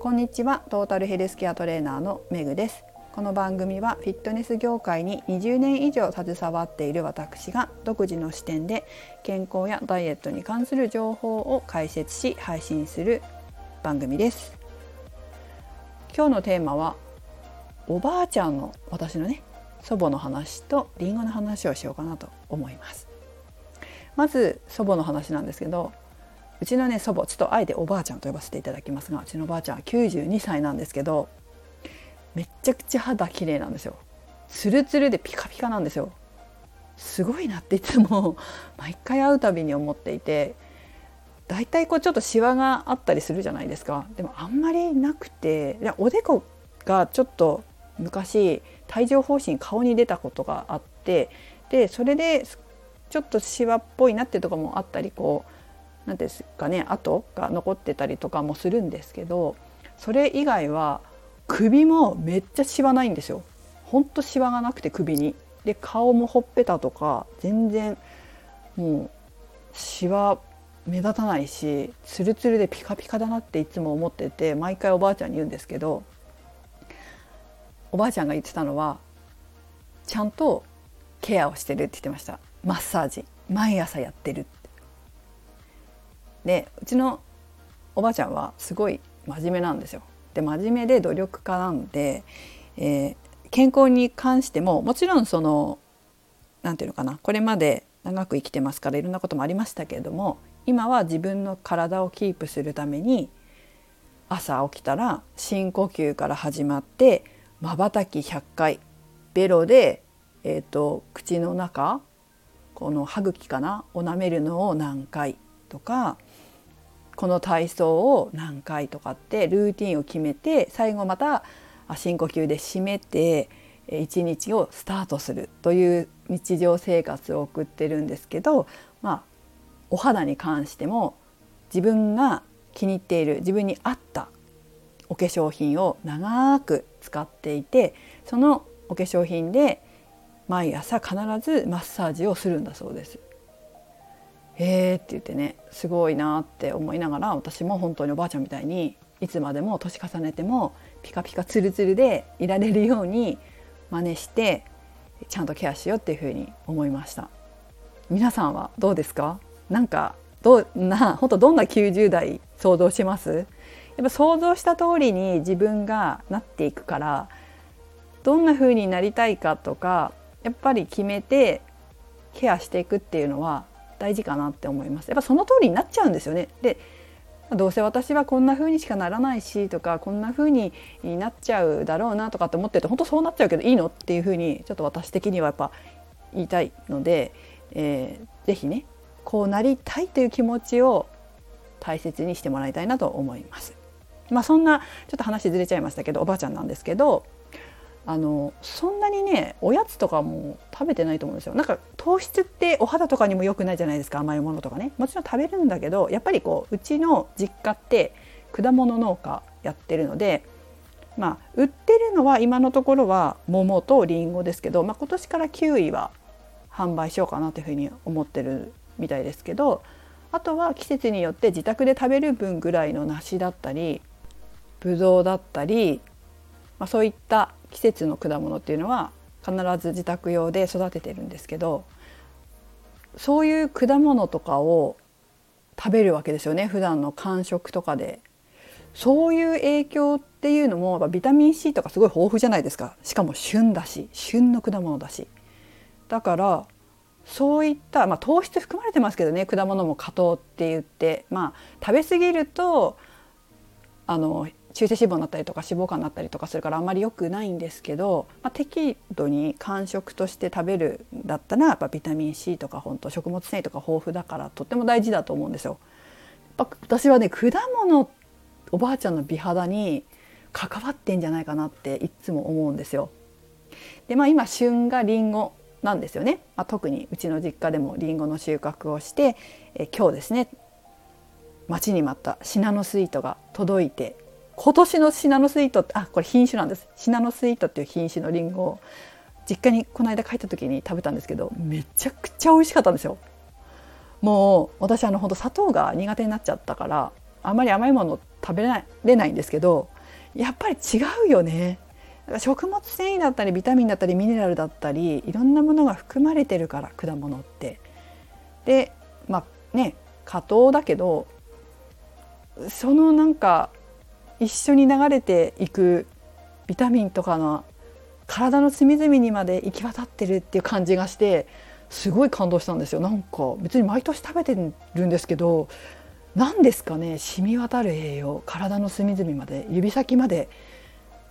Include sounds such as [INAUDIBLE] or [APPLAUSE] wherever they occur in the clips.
こんにちは。トータルヘルスケアトレーナーのめぐです。この番組はフィットネス業界に20年以上携わっている私が独自の視点で健康やダイエットに関する情報を解説し配信する番組です。今日のテーマはおばあちゃんの私のね祖母の話とりんごの話をしようかなと思います。まず祖母の話なんですけどうちのね祖母ちょっとあえておばあちゃんと呼ばせていただきますがうちのおばあちゃんは92歳なんですけどめちゃくちゃ肌綺麗なんですよ。ツルツルでピカピカなんですよ。すごいなっていつも毎回会うたびに思っていて大体こうちょっとシワがあったりするじゃないですか。でもあんまりなくておでこがちょっと昔帯状疱疹顔に出たことがあってでそれでちょっとシワっぽいなっていうとこもあったりこう何ですかね跡が残ってたりとかもするんですけどそれ以外は首もめっちゃシワないんですよ。ほんとシワがなくて首に。で顔もほっぺたとか全然もうシワ目立たないしツルツルでピカピカだなっていつも思ってて毎回おばあちゃんに言うんですけどおばあちゃんが言ってたのはちゃんとケアをしてるって言ってましたマッサージ毎朝やってるってでうちのおばあちゃんはすごい真面目なんですよ。で真面目で努力家なんで、えー、健康に関してももちろんその何て言うのかなこれまで長く生きてますからいろんなこともありましたけれども今は自分の体をキープするために朝起きたら深呼吸から始まってまばたき100回ベロで、えーと口の中この歯茎かなを舐めるのを何回とかこの体操を何回とかってルーティンを決めて最後また深呼吸で締めて一日をスタートするという日常生活を送ってるんですけど、まあ、お肌に関しても自分が気に入っている自分に合ったお化粧品を長く使っていてそのお化粧品で毎朝必ずマッサージをするんだそうです。えーって言ってねすごいなって思いながら私も本当におばあちゃんみたいにいつまでも年重ねてもピカピカツルツルでいられるように真似してちゃんとケアしようっていうふうに思いました。皆さんはどうですか？なんかどんな本当どんな90代想像します？やっぱ想像した通りに自分がなっていくからどんな風になりたいかとかやっぱり決めてケアしていくっていうのは大事かなって思いますやっぱその通りになっちゃうんですよねでどうせ私はこんな風にしかならないしとかこんな風になっちゃうだろうなとかって思ってると本当そうなっちゃうけどいいのっていう風にちょっと私的にはやっぱ言いたいので、えー、ぜひねこうなりたいという気持ちを大切にしてもらいたいなと思います。まあ、そんなちょっと話ずれちゃいましたけどおばあちゃんなんですけどあのそんなにねおやつとかも食べてないと思うんですよ。なんか糖質ってお肌とかにも良くないじゃないですか甘いものとかね。もちろん食べるんだけどやっぱりこううちの実家って果物農家やってるのでまあ売ってるのは今のところは桃とりんごですけど、まあ、今年からキウイは販売しようかなというふうに思ってるみたいですけどあとは季節によって自宅で食べる分ぐらいの梨だったりぶどうだったり、まあ、そういった季節の果物っていうのは必ず自宅用で育ててるんですけどそういう果物とかを食べるわけですよね。普段の間食とかで。そういう影響っていうのもビタミン C とかすごい豊富じゃないですか。しかも旬だし旬の果物だし。だからそういった、まあ、糖質含まれてますけどね。果物も果糖って言って。まあ食べ過ぎるとあの中性脂肪になったりとか脂肪肝になったりとかするからあんまり良くないんですけど、まあ、適度に間食として食べるんだったらやっぱビタミン C とか本当食物繊維とか豊富だからとっても大事だと思うんですよ。やっぱ私はね果物おばあちゃんの美肌に関わってんじゃないかなっていつも思うんですよ。でまあ今旬がりんごなんですよね、まあ、特にうちの実家でもりんごの収穫をしてえ今日ですね待ちに待ったシナノスイートが届いて今年のシナノスイートあこれ品種なんですシナノスイートっていう品種のりんごを実家にこの間帰った時に食べたんですけどめちゃくちゃ美味しかったんですよ。もう私あの本当砂糖が苦手になっちゃったからあまり甘いもの食べられないんですけどやっぱり違うよね食物繊維だったりビタミンだったりミネラルだったりいろんなものが含まれてるから果物って。でまあね果糖だけどそのなんか一緒に流れていくビタミンとかの体の隅々にまで行き渡ってるっていう感じがしてすごい感動したんですよ。なんか別に毎年食べてるんですけど何ですかね染み渡る栄養体の隅々まで指先まで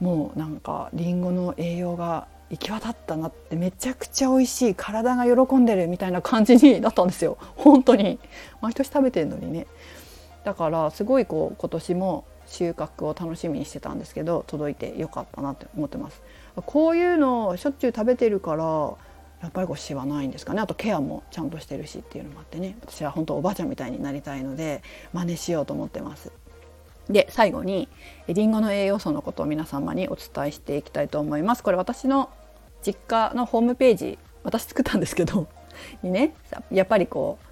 もうなんかりんごの栄養が行き渡ったなってめちゃくちゃ美味しい体が喜んでるみたいな感じになったんですよ。本当に。毎年食べてるのにね。だからすごいこう今年も収穫を楽しみにしてたんですけど届いてよかったなって思ってます。こういうのをしょっちゅう食べてるからやっぱりこうシワないんですかね。あとケアもちゃんとしてるしっていうのもあってね。私は本当おばあちゃんみたいになりたいので真似しようと思ってます。で最後にりんごの栄養素のことを皆様にお伝えしていきたいと思います。これ私の実家のホームページ私作ったんですけど [LAUGHS] にねやっぱりこう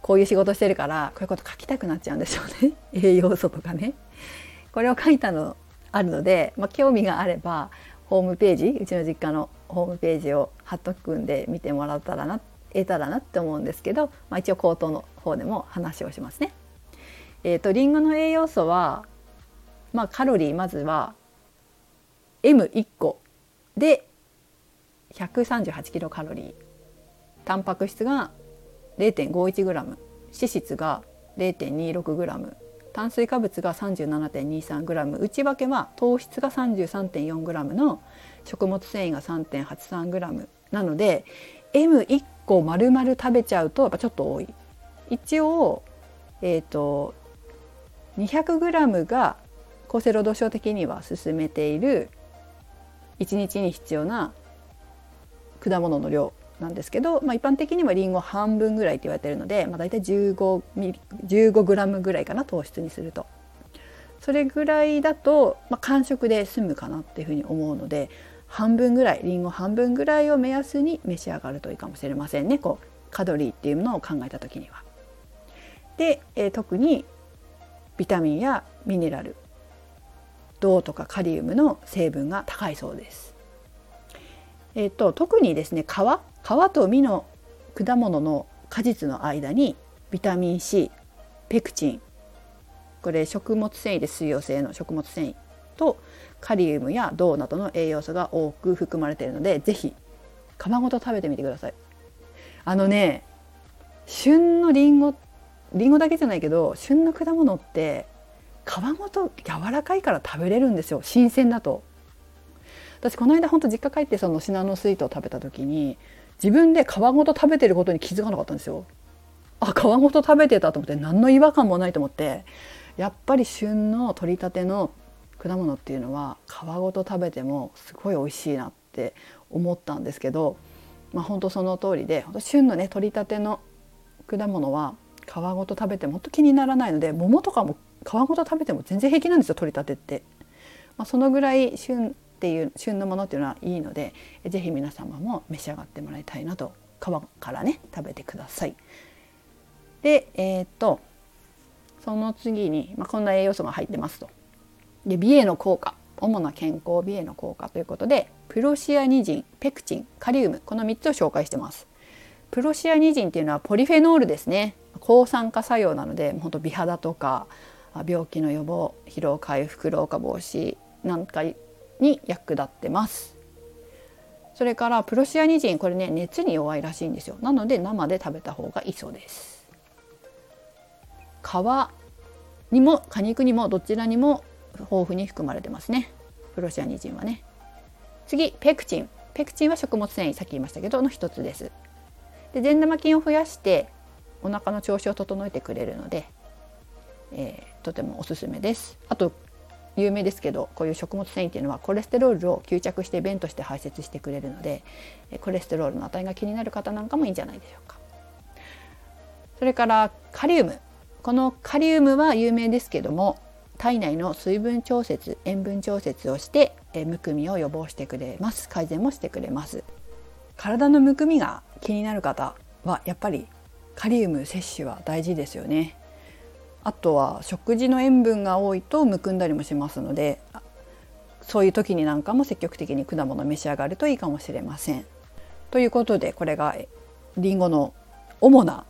こういう仕事してるからこういうこと書きたくなっちゃうんでしょうね。栄養素とかね。これを書いたのあるので、まあ、興味があればホームページうちの実家のホームページを貼っとくんで見てもらったらな得たらなって思うんですけど、まあ、一応口頭の方でも話をしますね。えーと、リンゴの栄養素は、まあ、カロリーまずは M1 個で 138. キロカロリータンパク質が 0.51g 脂質が 0.26g 炭水化物が 37.23g 内訳は糖質が 33.4g の食物繊維が 3.83g なので M1 個丸々食べちゃうとやっぱちょっと多い。一応えっ、ー、と 200g が厚生労働省的には勧めている1日に必要な果物の量。なんですけど、まあ、一般的にはりんご半分ぐらいって言われてるので、まあ、大体15ミリ15ぐらいかな糖質にすると。それぐらいだと、まあ、間食で済むかなっていうふうに思うので半分ぐらいりんご半分ぐらいを目安に召し上がるといいかもしれませんねこうカロリーっていうものを考えた時には。で、えー、特にビタミンやミネラル銅とかカリウムの成分が高いそうです。えーと、特にですね皮皮と実の果物の果実の間にビタミン C ペクチンこれ食物繊維で水溶性の食物繊維とカリウムや銅などの栄養素が多く含まれているので是非皮ごと食べてみてください。あのね旬のりんごりんごだけじゃないけど旬の果物って皮ごと柔らかいから食べれるんですよ新鮮だと。私この間ほんと実家帰ってそのシナノスイートを食べた時に自分で皮ごと食べてることに気づかなかったんですよ。あ皮ごと食べてたと思って何の違和感もないと思ってやっぱり旬の取りたての果物っていうのは皮ごと食べてもすごい美味しいなって思ったんですけど、まあ、本当その通りで旬のね取りたての果物は皮ごと食べても本当気にならないので桃とかも皮ごと食べても全然平気なんですよ取りたてって。まあ、そのぐらい旬っていう旬のものっていうのはいいので是非皆様も召し上がってもらいたいなと皮からね食べてください。でえー、っとその次に、まあ、こんな栄養素が入ってますと。で美への効果主な健康美への効果ということでプロシアニジンペクチンカリウムこの3つを紹介してます。プロシアニジンっていうのはポリフェノールですね抗酸化作用なので本当美肌とか病気の予防疲労回復老化防止なんかに役立ってます。それからプロシアニジンこれね熱に弱いらしいんですよ。なので生で食べた方がいいそうです。皮にも果肉にもどちらにも豊富に含まれてますね。プロシアニジンはね。次ペクチン。ペクチンは食物繊維さっき言いましたけどの一つです。で善玉菌を増やしてお腹の調子を整えてくれるので、えー、とてもおすすめです。あと有名ですけどこういう食物繊維っていうのはコレステロールを吸着して便として排泄してくれるのでコレステロールの値が気になる方なんかもいいんじゃないでしょうか。それからカリウム。このカリウムは有名ですけども体内の水分調節塩分調節をしてむくみを予防してくれます。改善もしてくれます。体のむくみが気になる方はやっぱりカリウム摂取は大事ですよね。あとは食事の塩分が多いとむくんだりもしますのでそういう時になんかも積極的に果物を召し上がるといいかもしれません。ということでこれがりんごの主な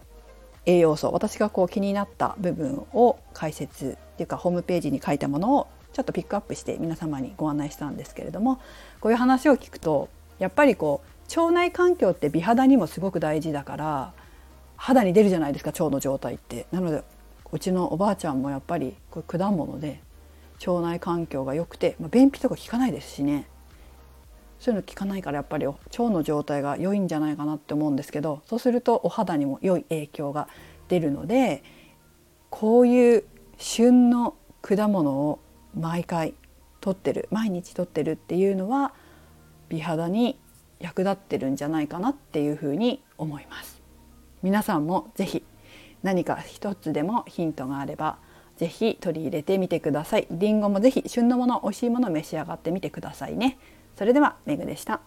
栄養素私がこう気になった部分を解説っていうかホームページに書いたものをちょっとピックアップして皆様にご案内したんですけれどもこういう話を聞くとやっぱりこう腸内環境って美肌にもすごく大事だから肌に出るじゃないですか腸の状態って。なのでうちのおばあちゃんもやっぱりこれ果物で腸内環境が良くて、まあ、便秘とか効かないですしね。そういうの効かないからやっぱり腸の状態が良いんじゃないかなって思うんですけどそうするとお肌にも良い影響が出るのでこういう旬の果物を毎回取ってる毎日取ってるっていうのは美肌に役立ってるんじゃないかなっていうふうに思います。皆さんもぜひ何か一つでもヒントがあればぜひ取り入れてみてください。りんごもぜひ旬のもの美味しいもの召し上がってみてくださいね。それではめぐでした。